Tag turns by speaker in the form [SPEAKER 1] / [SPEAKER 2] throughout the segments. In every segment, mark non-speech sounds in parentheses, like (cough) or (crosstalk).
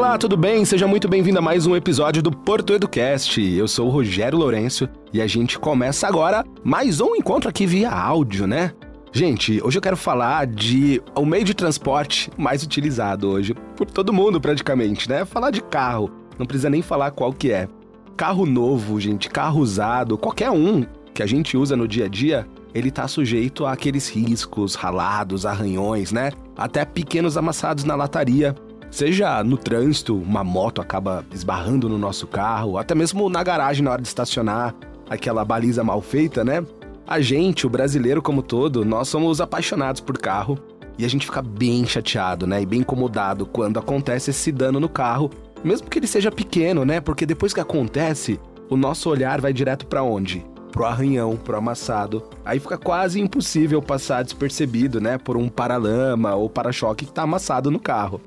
[SPEAKER 1] Olá, tudo bem? Seja muito bem-vindo a mais um episódio do Porto Educast. Eu sou o Rogério Lourenço e a gente começa agora mais um encontro aqui via áudio, né? Gente, hoje eu quero falar de o meio de transporte mais utilizado hoje por todo mundo praticamente, né? Falar de carro, não precisa nem falar qual que é. Carro novo, gente, carro usado, qualquer um que a gente usa no dia a dia, ele tá sujeito àqueles riscos, ralados, arranhões, né? Até pequenos amassados na lataria. Seja no trânsito, uma moto acaba esbarrando no nosso carro, até mesmo na garagem na hora de estacionar, aquela baliza mal feita, né? A gente, o brasileiro como todo, nós somos apaixonados por carro e a gente fica bem chateado, né? E bem incomodado quando acontece esse dano no carro, mesmo que ele seja pequeno, né? Porque depois que acontece, o nosso olhar vai direto para onde? Pro arranhão, pro amassado. Aí fica quase impossível passar despercebido, né? Por um paralama ou para-choque que tá amassado no carro.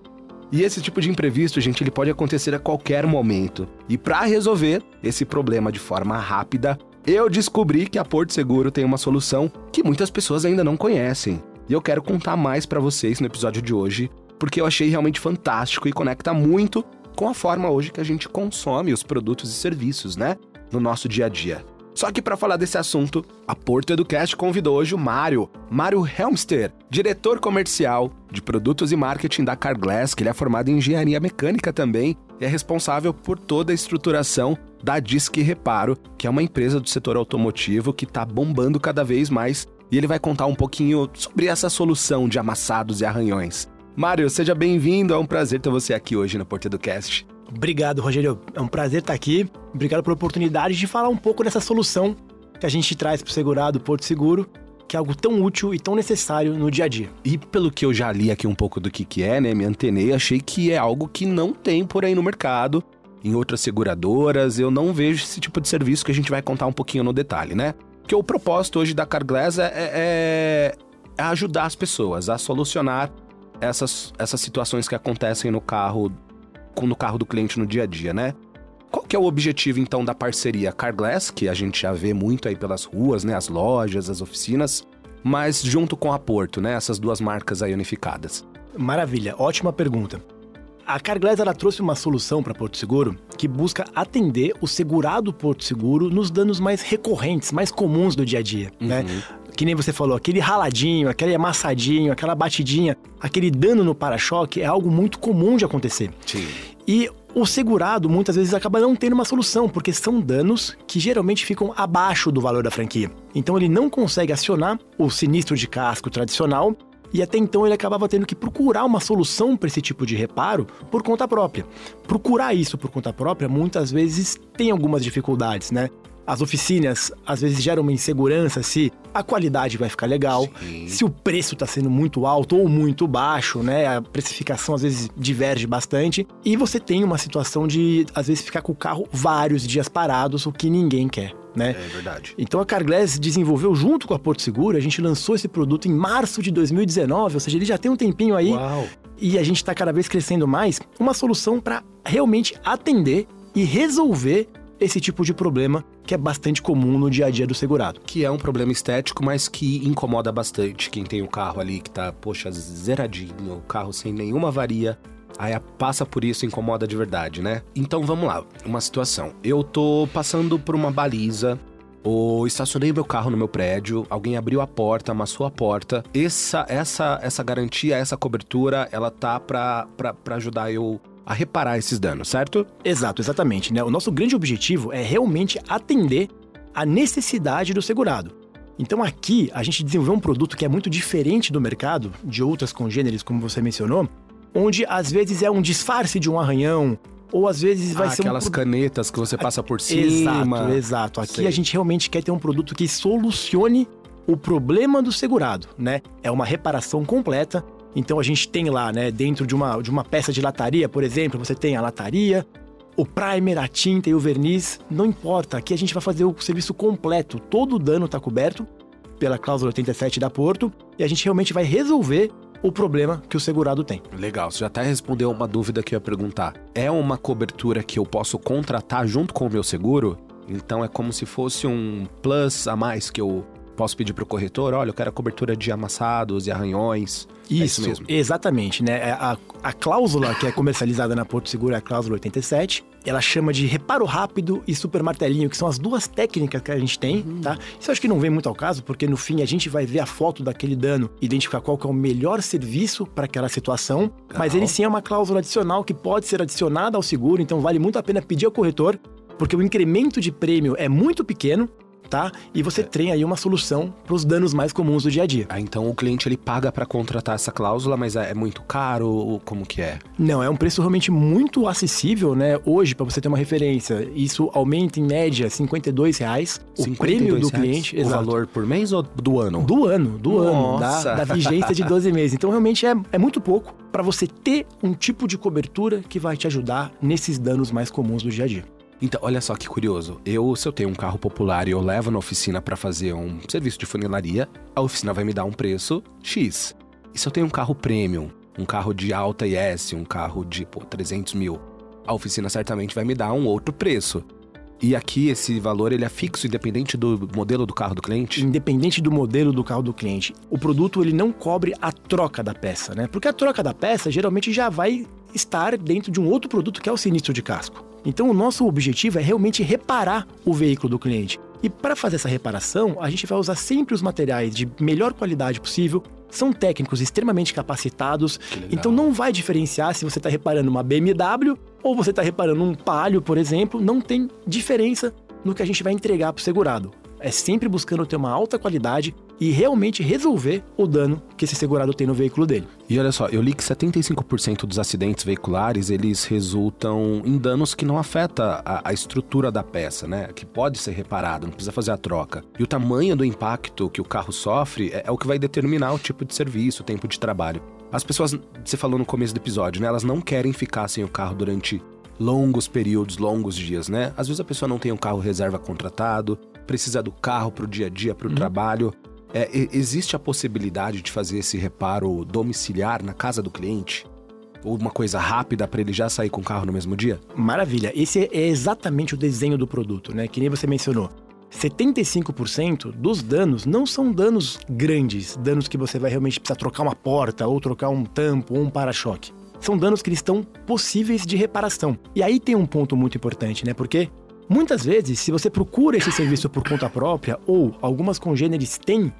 [SPEAKER 1] E esse tipo de imprevisto, gente, ele pode acontecer a qualquer momento. E para resolver esse problema de forma rápida, eu descobri que a Porto Seguro tem uma solução que muitas pessoas ainda não conhecem. E eu quero contar mais para vocês no episódio de hoje, porque eu achei realmente fantástico e conecta muito com a forma hoje que a gente consome os produtos e serviços, né, no nosso dia a dia. Só que para falar desse assunto, a Porto Educast convidou hoje o Mário, Mário Helmster, diretor comercial de produtos e marketing da Carglass, que ele é formado em engenharia mecânica também e é responsável por toda a estruturação da Disque Reparo, que é uma empresa do setor automotivo que está bombando cada vez mais. E ele vai contar um pouquinho sobre essa solução de amassados e arranhões. Mário, seja bem-vindo, é um prazer ter você aqui hoje no Porto Educast.
[SPEAKER 2] Obrigado, Rogério. É um prazer estar aqui. Obrigado pela oportunidade de falar um pouco dessa solução que a gente traz para o segurado Porto Seguro, que é algo tão útil e tão necessário no dia a dia.
[SPEAKER 1] E pelo que eu já li aqui um pouco do que, que é, né, me antenei, achei que é algo que não tem por aí no mercado, em outras seguradoras, eu não vejo esse tipo de serviço que a gente vai contar um pouquinho no detalhe, né? Porque o propósito hoje da Carglass é, é, é ajudar as pessoas a solucionar essas, essas situações que acontecem no carro no carro do cliente no dia a dia, né? Qual que é o objetivo então da parceria Carglass, que a gente já vê muito aí pelas ruas, né, as lojas, as oficinas, mas junto com a Porto, né, essas duas marcas aí unificadas?
[SPEAKER 2] Maravilha, ótima pergunta. A Carglass ela trouxe uma solução para Porto Seguro que busca atender o segurado Porto Seguro nos danos mais recorrentes, mais comuns do dia a dia, né? uhum. né? Que nem você falou, aquele raladinho, aquele amassadinho, aquela batidinha, aquele dano no para-choque é algo muito comum de acontecer.
[SPEAKER 1] Sim.
[SPEAKER 2] E o segurado muitas vezes acaba não tendo uma solução, porque são danos que geralmente ficam abaixo do valor da franquia. Então ele não consegue acionar o sinistro de casco tradicional e até então ele acabava tendo que procurar uma solução para esse tipo de reparo por conta própria. Procurar isso por conta própria muitas vezes tem algumas dificuldades, né? As oficinas às vezes geram uma insegurança se a qualidade vai ficar legal, Sim. se o preço está sendo muito alto ou muito baixo, né? A precificação às vezes diverge bastante e você tem uma situação de às vezes ficar com o carro vários dias parados, o que ninguém quer. Né?
[SPEAKER 1] É verdade.
[SPEAKER 2] Então a Carglass desenvolveu junto com a Porto Seguro, a gente lançou esse produto em março de 2019, ou seja, ele já tem um tempinho aí.
[SPEAKER 1] Uau.
[SPEAKER 2] E a gente está cada vez crescendo mais, uma solução para realmente atender e resolver esse tipo de problema que é bastante comum no dia a dia do segurado.
[SPEAKER 1] Que é um problema estético, mas que incomoda bastante quem tem o carro ali que tá, poxa, zeradinho, o carro sem nenhuma varia. Aí passa por isso incomoda de verdade, né? Então vamos lá, uma situação. Eu tô passando por uma baliza ou estacionei meu carro no meu prédio, alguém abriu a porta, amassou a porta. Essa essa essa garantia, essa cobertura, ela tá para ajudar eu a reparar esses danos, certo?
[SPEAKER 2] Exato, exatamente. Né? O nosso grande objetivo é realmente atender a necessidade do segurado. Então aqui a gente desenvolveu um produto que é muito diferente do mercado, de outras congêneres, como você mencionou, onde às vezes é um disfarce de um arranhão, ou às vezes vai
[SPEAKER 1] ah,
[SPEAKER 2] ser
[SPEAKER 1] aquelas um... canetas que você passa por cima.
[SPEAKER 2] Exato, exato. Aqui Sei. a gente realmente quer ter um produto que solucione o problema do segurado, né? É uma reparação completa então a gente tem lá, né, dentro de uma, de uma peça de lataria, por exemplo, você tem a lataria, o primer, a tinta e o verniz, não importa, aqui a gente vai fazer o serviço completo, todo o dano está coberto pela cláusula 87 da Porto e a gente realmente vai resolver o problema que o segurado tem.
[SPEAKER 1] Legal, você já até respondeu uma dúvida que eu ia perguntar. É uma cobertura que eu posso contratar junto com o meu seguro? Então é como se fosse um plus a mais que eu posso pedir pro corretor, olha, eu quero a cobertura de amassados e arranhões.
[SPEAKER 2] Isso,
[SPEAKER 1] é isso mesmo.
[SPEAKER 2] exatamente, né? A, a cláusula que é comercializada na Porto Seguro é a cláusula 87. Ela chama de reparo rápido e super martelinho, que são as duas técnicas que a gente tem, uhum. tá? Isso eu acho que não vem muito ao caso, porque no fim a gente vai ver a foto daquele dano, identificar qual que é o melhor serviço para aquela situação, Legal. mas ele sim é uma cláusula adicional que pode ser adicionada ao seguro, então vale muito a pena pedir ao corretor porque o incremento de prêmio é muito pequeno tá? E você é. tem aí uma solução para os danos mais comuns do dia a dia.
[SPEAKER 1] Ah, então o cliente ele paga para contratar essa cláusula, mas é, é muito caro? Como que é?
[SPEAKER 2] Não, é um preço realmente muito acessível, né? Hoje, para você ter uma referência, isso aumenta em média 52 reais o 52 prêmio do reais. cliente.
[SPEAKER 1] O exato. valor por mês ou do ano?
[SPEAKER 2] Do ano, do Nossa. ano, da, da (laughs) vigência de 12 meses. Então realmente é, é muito pouco para você ter um tipo de cobertura que vai te ajudar nesses danos mais comuns do dia a dia.
[SPEAKER 1] Então, olha só que curioso. Eu, se eu tenho um carro popular e eu levo na oficina para fazer um serviço de funilaria, a oficina vai me dar um preço X. E se eu tenho um carro premium, um carro de alta IS, um carro de pô, 300 mil, a oficina certamente vai me dar um outro preço. E aqui esse valor ele é fixo, independente do modelo do carro do cliente?
[SPEAKER 2] Independente do modelo do carro do cliente. O produto ele não cobre a troca da peça, né? Porque a troca da peça geralmente já vai estar dentro de um outro produto que é o sinistro de casco. Então, o nosso objetivo é realmente reparar o veículo do cliente. E para fazer essa reparação, a gente vai usar sempre os materiais de melhor qualidade possível. São técnicos extremamente capacitados, então não vai diferenciar se você está reparando uma BMW ou você está reparando um Palio, por exemplo. Não tem diferença no que a gente vai entregar para o segurado é sempre buscando ter uma alta qualidade e realmente resolver o dano que esse segurado tem no veículo dele.
[SPEAKER 1] E olha só, eu li que 75% dos acidentes veiculares eles resultam em danos que não afetam a, a, estrutura da peça, né? Que pode ser reparado, não precisa fazer a troca. E o tamanho do impacto que o carro sofre é, é o que vai determinar o tipo de serviço, o tempo de trabalho. As pessoas, você falou no começo do episódio, né? Elas não querem ficar sem o carro durante longos períodos, longos dias, né? Às vezes a pessoa não tem um carro reserva contratado, precisa do carro para o dia a dia, para o uhum. trabalho. É, existe a possibilidade de fazer esse reparo domiciliar na casa do cliente? Ou uma coisa rápida para ele já sair com o carro no mesmo dia?
[SPEAKER 2] Maravilha. Esse é exatamente o desenho do produto, né? Que nem você mencionou. 75% dos danos não são danos grandes, danos que você vai realmente precisar trocar uma porta, ou trocar um tampo, ou um para-choque. São danos que estão possíveis de reparação. E aí tem um ponto muito importante, né? Porque Muitas vezes, se você procura esse serviço por conta própria, ou algumas congêneres têm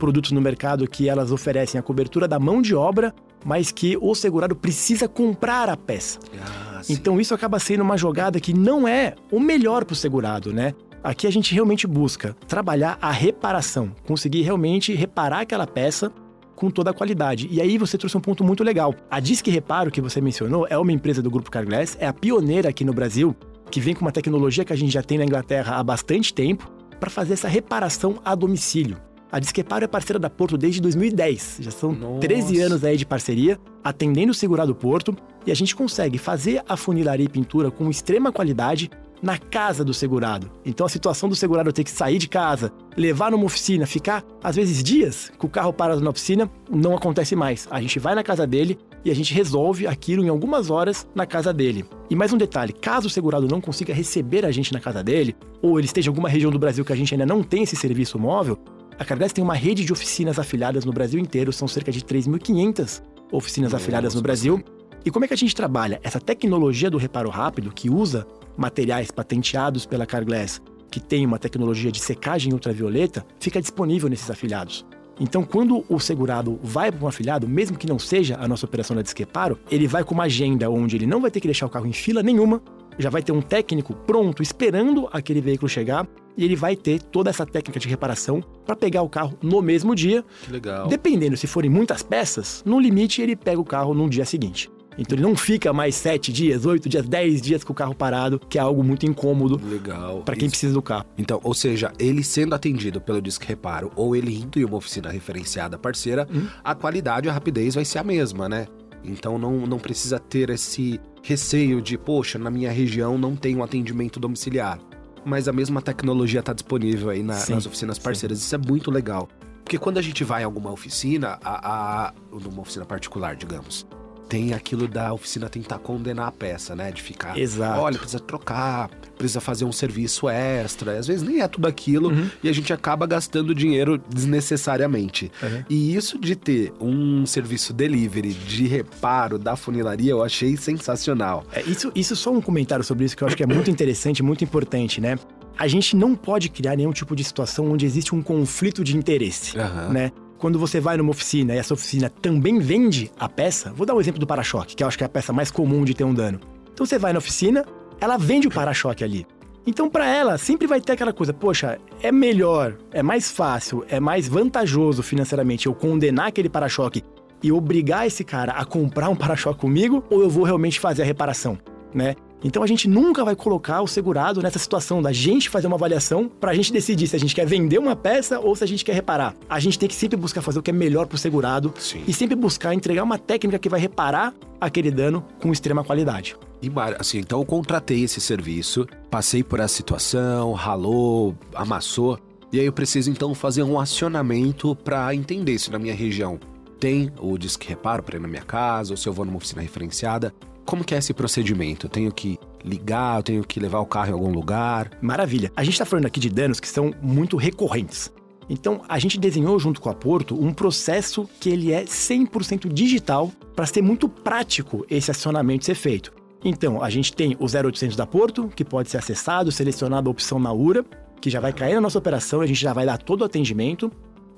[SPEAKER 2] produtos no mercado que elas oferecem a cobertura da mão de obra, mas que o segurado precisa comprar a peça. Ah, então isso acaba sendo uma jogada que não é o melhor para o segurado, né? Aqui a gente realmente busca trabalhar a reparação, conseguir realmente reparar aquela peça com toda a qualidade. E aí você trouxe um ponto muito legal. A Disque Reparo que você mencionou é uma empresa do grupo Carglass, é a pioneira aqui no Brasil que vem com uma tecnologia que a gente já tem na Inglaterra há bastante tempo para fazer essa reparação a domicílio. A Disqueparo é parceira da Porto desde 2010. Já são Nossa. 13 anos aí de parceria, atendendo o segurado Porto, e a gente consegue fazer a funilaria e pintura com extrema qualidade na casa do segurado. Então a situação do segurado ter que sair de casa, levar numa oficina, ficar às vezes dias com o carro parado na oficina, não acontece mais. A gente vai na casa dele e a gente resolve aquilo em algumas horas na casa dele. E mais um detalhe, caso o segurado não consiga receber a gente na casa dele, ou ele esteja em alguma região do Brasil que a gente ainda não tem esse serviço móvel, a Cardex tem uma rede de oficinas afiliadas no Brasil inteiro, são cerca de 3.500 oficinas Nossa, afiliadas no Brasil. E como é que a gente trabalha? Essa tecnologia do reparo rápido, que usa materiais patenteados pela Carglass, que tem uma tecnologia de secagem ultravioleta, fica disponível nesses afiliados. Então, quando o segurado vai para um afiliado, mesmo que não seja a nossa operação da Disqueparo, ele vai com uma agenda onde ele não vai ter que deixar o carro em fila nenhuma, já vai ter um técnico pronto esperando aquele veículo chegar e ele vai ter toda essa técnica de reparação para pegar o carro no mesmo dia.
[SPEAKER 1] Que legal.
[SPEAKER 2] Dependendo se forem muitas peças, no limite ele pega o carro no dia seguinte. Então ele não fica mais sete dias, oito dias, dez dias com o carro parado, que é algo muito incômodo.
[SPEAKER 1] Legal.
[SPEAKER 2] Para quem Isso. precisa do carro.
[SPEAKER 1] Então, ou seja, ele sendo atendido pelo Disque Reparo ou ele indo em uma oficina referenciada parceira, hum. a qualidade e a rapidez vai ser a mesma, né? Então não, não precisa ter esse receio de, poxa, na minha região não tem um atendimento domiciliar. Mas a mesma tecnologia está disponível aí na, sim, nas oficinas parceiras. Sim. Isso é muito legal. Porque quando a gente vai em alguma oficina, a, a, numa oficina particular, digamos, tem aquilo da oficina tentar condenar a peça, né? De ficar.
[SPEAKER 2] Exato.
[SPEAKER 1] Olha, precisa trocar, precisa fazer um serviço extra. Às vezes nem é tudo aquilo
[SPEAKER 2] Uhum.
[SPEAKER 1] e a gente acaba gastando dinheiro desnecessariamente.
[SPEAKER 2] Uhum.
[SPEAKER 1] E isso de ter um serviço delivery de reparo da funilaria, eu achei sensacional.
[SPEAKER 2] É, isso, isso só um comentário sobre isso que eu acho que é muito interessante, muito importante, né? A gente não pode criar nenhum tipo de situação onde existe um conflito de interesse,
[SPEAKER 1] Aham.
[SPEAKER 2] né? Quando você vai numa oficina e essa oficina também vende a peça, vou dar um exemplo do para-choque, que eu acho que é a peça mais comum de ter um dano. Então você vai na oficina, ela vende o para-choque ali. Então, para ela, sempre vai ter aquela coisa, poxa, é melhor, é mais fácil, é mais vantajoso financeiramente eu condenar aquele para-choque e obrigar esse cara a comprar um para-choque comigo ou eu vou realmente fazer a reparação, né? Então a gente nunca vai colocar o segurado nessa situação da gente fazer uma avaliação pra gente decidir se a gente quer vender uma peça ou se a gente quer reparar. A gente tem que sempre buscar fazer o que é melhor pro segurado
[SPEAKER 1] Sim.
[SPEAKER 2] e sempre buscar entregar uma técnica que vai reparar aquele dano com extrema qualidade.
[SPEAKER 1] E, assim, então eu contratei esse serviço, passei por essa situação, ralou, amassou, e aí eu preciso então fazer um acionamento para entender se na minha região tem o disque reparo para ir na minha casa, ou se eu vou numa oficina referenciada. Como que é esse procedimento? Eu tenho que ligar, eu tenho que levar o carro em algum lugar?
[SPEAKER 2] Maravilha. A gente está falando aqui de danos que são muito recorrentes. Então, a gente desenhou junto com a Porto um processo que ele é 100% digital para ser muito prático esse acionamento ser feito. Então, a gente tem o 0800 da Porto, que pode ser acessado, selecionado a opção na URA, que já vai cair na nossa operação a gente já vai dar todo o atendimento.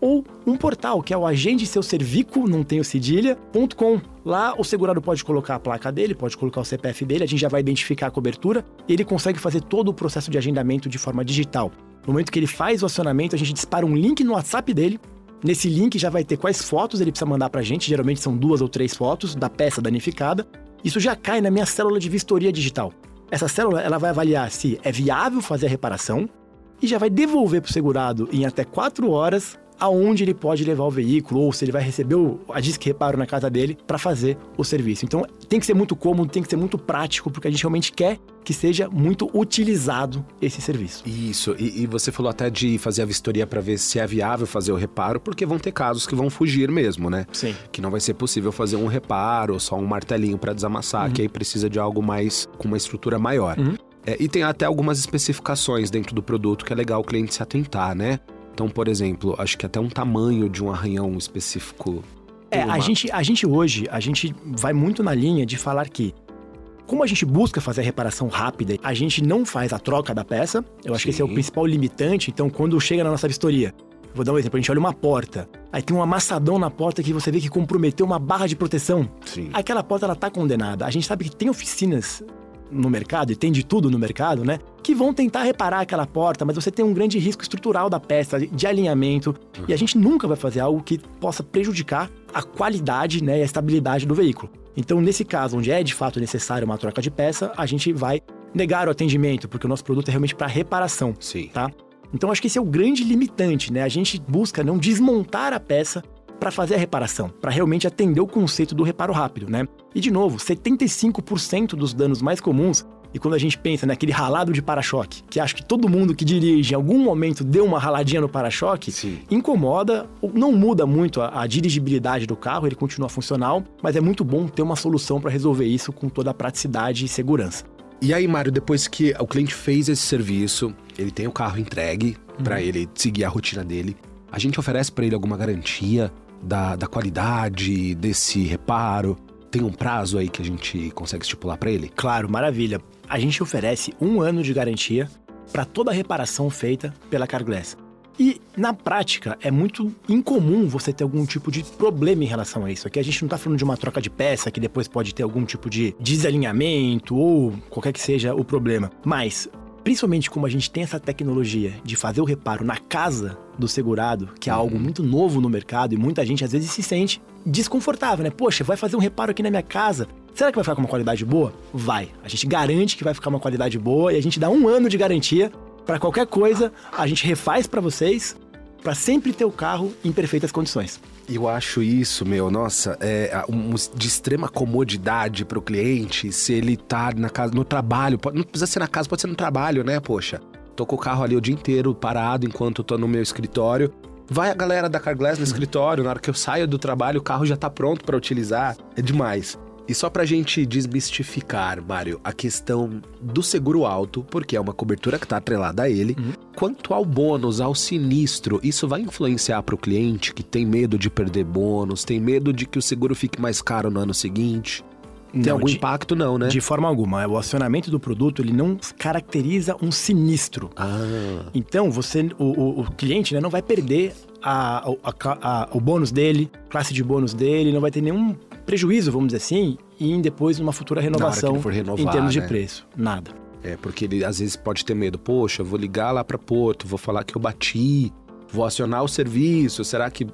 [SPEAKER 2] Ou um portal, que é o agende seu servico, não tem o cedilha.com. Lá o segurado pode colocar a placa dele, pode colocar o CPF dele, a gente já vai identificar a cobertura e ele consegue fazer todo o processo de agendamento de forma digital. No momento que ele faz o acionamento, a gente dispara um link no WhatsApp dele. Nesse link já vai ter quais fotos ele precisa mandar pra gente, geralmente são duas ou três fotos da peça danificada. Isso já cai na minha célula de vistoria digital. Essa célula ela vai avaliar se é viável fazer a reparação e já vai devolver para o segurado em até quatro horas aonde ele pode levar o veículo ou se ele vai receber o, a disque reparo na casa dele para fazer o serviço. Então tem que ser muito cômodo, tem que ser muito prático porque a gente realmente quer que seja muito utilizado esse serviço.
[SPEAKER 1] Isso, e, e você falou até de fazer a vistoria para ver se é viável fazer o reparo, porque vão ter casos que vão fugir mesmo, né?
[SPEAKER 2] Sim.
[SPEAKER 1] que não vai ser possível fazer um reparo, só um martelinho para desamassar, que aí precisa de algo mais com uma estrutura maior.
[SPEAKER 2] Uhum.
[SPEAKER 1] É, e tem até algumas especificações dentro do produto que é legal o cliente se atentar, né? Então, por exemplo, acho que até um tamanho de um arranhão específico.
[SPEAKER 2] É, a gente, a gente hoje, a gente vai muito na linha de falar que como a gente busca fazer a reparação rápida, a gente não faz a troca da peça. Eu acho que esse é o
[SPEAKER 1] Sim.
[SPEAKER 2] principal limitante. Então, quando chega na nossa vistoria, vou dar um exemplo, a gente olha uma porta, aí tem um amassadão na porta que você vê que comprometeu uma barra de proteção.
[SPEAKER 1] Sim.
[SPEAKER 2] Aquela porta ela tá condenada. A gente sabe que tem oficinas no mercado, e tem de tudo no mercado, né? Que vão tentar reparar aquela porta, mas você tem um grande risco estrutural da peça, de alinhamento. E a gente nunca vai fazer algo que possa prejudicar a qualidade né, e a estabilidade do veículo. Então, nesse caso, onde é de fato necessário uma troca de peça, a gente vai negar o atendimento, porque o nosso produto é realmente para reparação
[SPEAKER 1] Sim.
[SPEAKER 2] tá? Então acho que esse é o grande limitante, né? A gente busca não desmontar a peça para fazer a reparação, para realmente atender o conceito do reparo rápido, né? E de novo, 75% dos danos mais comuns e quando a gente pensa naquele ralado de para-choque, que acho que todo mundo que dirige em algum momento deu uma raladinha no para-choque, incomoda, não muda muito a, a dirigibilidade do carro, ele continua funcional, mas é muito bom ter uma solução para resolver isso com toda a praticidade e segurança.
[SPEAKER 1] E aí, Mário, depois que o cliente fez esse serviço, ele tem o carro entregue pra ele seguir a rotina dele, a gente oferece pra ele alguma garantia da, da qualidade desse reparo? Tem um prazo aí que a gente consegue estipular pra ele?
[SPEAKER 2] Claro, maravilha. A gente oferece um ano de garantia para toda a reparação feita pela Carglass. E na prática é muito incomum você ter algum tipo de problema em relação a isso. Aqui a gente não está falando de uma troca de peça que depois pode ter algum tipo de desalinhamento ou qualquer que seja o problema. Mas Principalmente como a gente tem essa tecnologia de fazer o reparo na casa do segurado, que é algo muito novo no mercado e muita gente às vezes se sente desconfortável, né? Poxa, vai fazer um reparo aqui na minha casa. Será que vai ficar com uma qualidade boa? Vai. A gente garante que vai ficar uma qualidade boa e a gente dá um ano de garantia para qualquer coisa, a gente refaz para vocês para sempre ter o carro em perfeitas condições.
[SPEAKER 1] Eu acho isso, meu, nossa, é um, de extrema comodidade pro cliente se ele tá na casa, no trabalho. Pode- Não precisa ser na casa, pode ser no trabalho, né, poxa? Tô com o carro ali o dia inteiro parado enquanto tô no meu escritório. Vai a galera da Carglass no escritório, na hora que eu saio do trabalho, o carro já tá pronto pra utilizar. É demais. E só pra gente desmistificar, Mário, a questão do seguro alto, porque é uma cobertura que tá atrelada a ele, uhum. quanto ao bônus, ao sinistro, isso vai influenciar para o cliente que tem medo de perder bônus, tem medo de que o seguro fique mais caro no ano seguinte? Tem não, algum de, impacto, não, né?
[SPEAKER 2] De forma alguma. O acionamento do produto, ele não caracteriza um sinistro.
[SPEAKER 1] Ah.
[SPEAKER 2] Então, você, o, o, o cliente né, não vai perder a, a, a, o bônus dele, classe de bônus dele, não vai ter nenhum prejuízo, vamos dizer assim, em depois numa futura renovação renovar, em termos né? de preço. Nada.
[SPEAKER 1] É, porque ele às vezes pode ter medo. Poxa, vou ligar lá para Porto, vou falar que eu bati, vou acionar o serviço, será que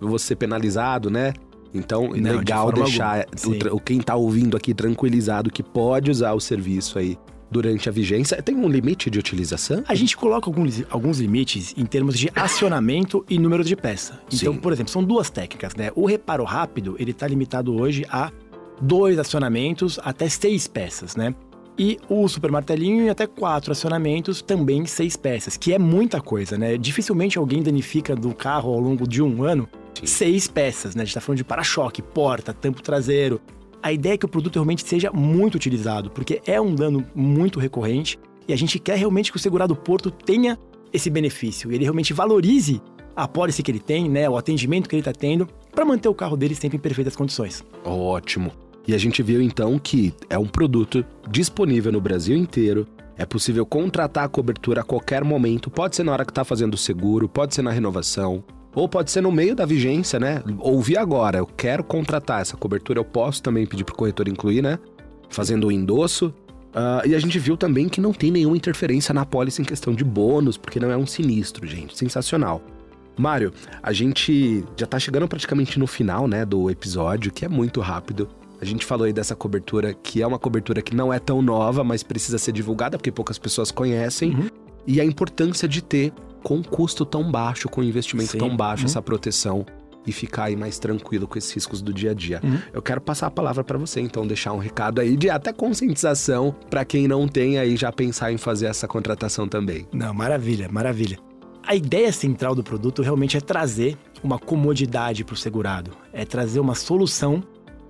[SPEAKER 1] vou ser penalizado, né? Então, Não, legal de deixar o, quem tá ouvindo aqui tranquilizado que pode usar o serviço aí durante a vigência. Tem um limite de utilização?
[SPEAKER 2] A gente coloca alguns, alguns limites em termos de acionamento e número de peça. Então, Sim. por exemplo, são duas técnicas, né? O reparo rápido, ele está limitado hoje a dois acionamentos até seis peças, né? E o super martelinho até quatro acionamentos, também seis peças, que é muita coisa, né? Dificilmente alguém danifica do carro ao longo de um ano Sim. seis peças, né? A gente tá falando de para-choque, porta, tampo traseiro. A ideia é que o produto realmente seja muito utilizado, porque é um dano muito recorrente e a gente quer realmente que o segurado Porto tenha esse benefício, ele realmente valorize a pólice que ele tem, né, o atendimento que ele está tendo, para manter o carro dele sempre em perfeitas condições.
[SPEAKER 1] Ótimo. E a gente viu então que é um produto disponível no Brasil inteiro. É possível contratar a cobertura a qualquer momento. Pode ser na hora que está fazendo o seguro, pode ser na renovação, ou pode ser no meio da vigência, né? Ouvir agora, eu quero contratar essa cobertura, eu posso também pedir para o corretor incluir, né? Fazendo o endosso. Uh, e a gente viu também que não tem nenhuma interferência na pólice em questão de bônus, porque não é um sinistro, gente. Sensacional. Mário, a gente já está chegando praticamente no final, né, do episódio, que é muito rápido. A gente falou aí dessa cobertura, que é uma cobertura que não é tão nova, mas precisa ser divulgada, porque poucas pessoas conhecem. Uhum. E a importância de ter com custo tão baixo, com investimento Sim. tão baixo, uhum. essa proteção e ficar aí mais tranquilo com esses riscos do dia a dia. Uhum. Eu quero passar a palavra para você, então, deixar um recado aí de até conscientização para quem não tem aí já pensar em fazer essa contratação também.
[SPEAKER 2] Não, maravilha, maravilha. A ideia central do produto realmente é trazer uma comodidade para o segurado, é trazer uma solução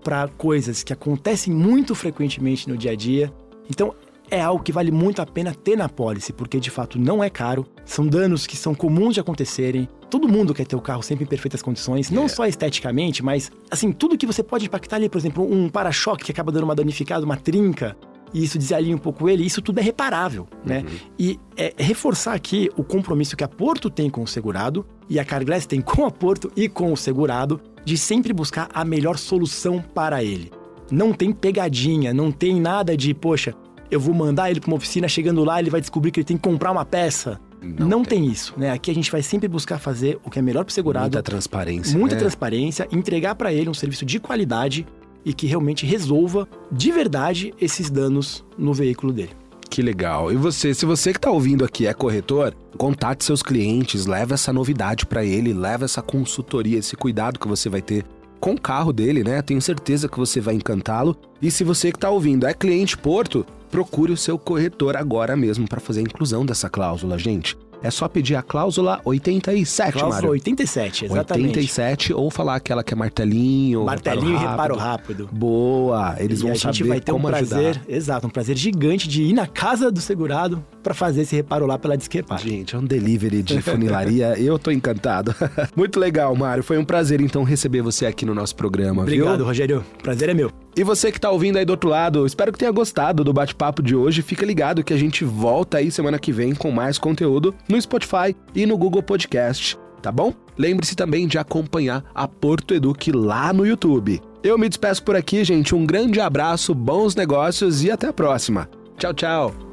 [SPEAKER 2] para coisas que acontecem muito frequentemente no dia a dia. Então, é algo que vale muito a pena ter na pólice, porque de fato não é caro, são danos que são comuns de acontecerem. Todo mundo quer ter o carro sempre em perfeitas condições, não é. só esteticamente, mas assim, tudo que você pode impactar ali, por exemplo, um para-choque que acaba dando uma danificada, uma trinca, e isso desalinha um pouco ele, isso tudo é reparável, né? Uhum. E é reforçar aqui o compromisso que a Porto tem com o segurado e a Carglass tem com a Porto e com o segurado de sempre buscar a melhor solução para ele. Não tem pegadinha, não tem nada de, poxa, eu vou mandar ele para uma oficina, chegando lá ele vai descobrir que ele tem que comprar uma peça. Não, não tem. tem. isso, né? Aqui a gente vai sempre buscar fazer o que é melhor para o segurado.
[SPEAKER 1] Muita transparência.
[SPEAKER 2] Muita né? transparência, entregar para ele um serviço de qualidade e que realmente resolva de verdade esses danos no veículo dele.
[SPEAKER 1] Que legal. E você, se você que está ouvindo aqui é corretor, contate seus clientes, leve essa novidade para ele, leve essa consultoria, esse cuidado que você vai ter com o carro dele, né? Tenho certeza que você vai encantá-lo. E se você que está ouvindo é cliente Porto, procure o seu corretor agora mesmo para fazer a inclusão dessa cláusula, gente. É só pedir a cláusula 87,
[SPEAKER 2] cláusula Mário. 87, exatamente.
[SPEAKER 1] 87 ou falar aquela que é martelinho,
[SPEAKER 2] martelinho e reparo rápido.
[SPEAKER 1] Boa, eles e vão a gente vai ter um
[SPEAKER 2] prazer,
[SPEAKER 1] ajudar.
[SPEAKER 2] exato, um prazer gigante de ir na casa do segurado para fazer esse reparo lá pela Disquepar.
[SPEAKER 1] Gente, é um delivery de (laughs) funilaria, eu tô encantado. (laughs) Muito legal, Mário. Foi um prazer então receber você aqui no nosso programa,
[SPEAKER 2] Obrigado, viu? Rogério. Prazer é meu.
[SPEAKER 1] E você que tá ouvindo aí do outro lado, espero que tenha gostado do bate-papo de hoje. Fica ligado que a gente volta aí semana que vem com mais conteúdo no Spotify e no Google Podcast, tá bom? Lembre-se também de acompanhar a Porto Eduque lá no YouTube. Eu me despeço por aqui, gente. Um grande abraço, bons negócios e até a próxima. Tchau, tchau.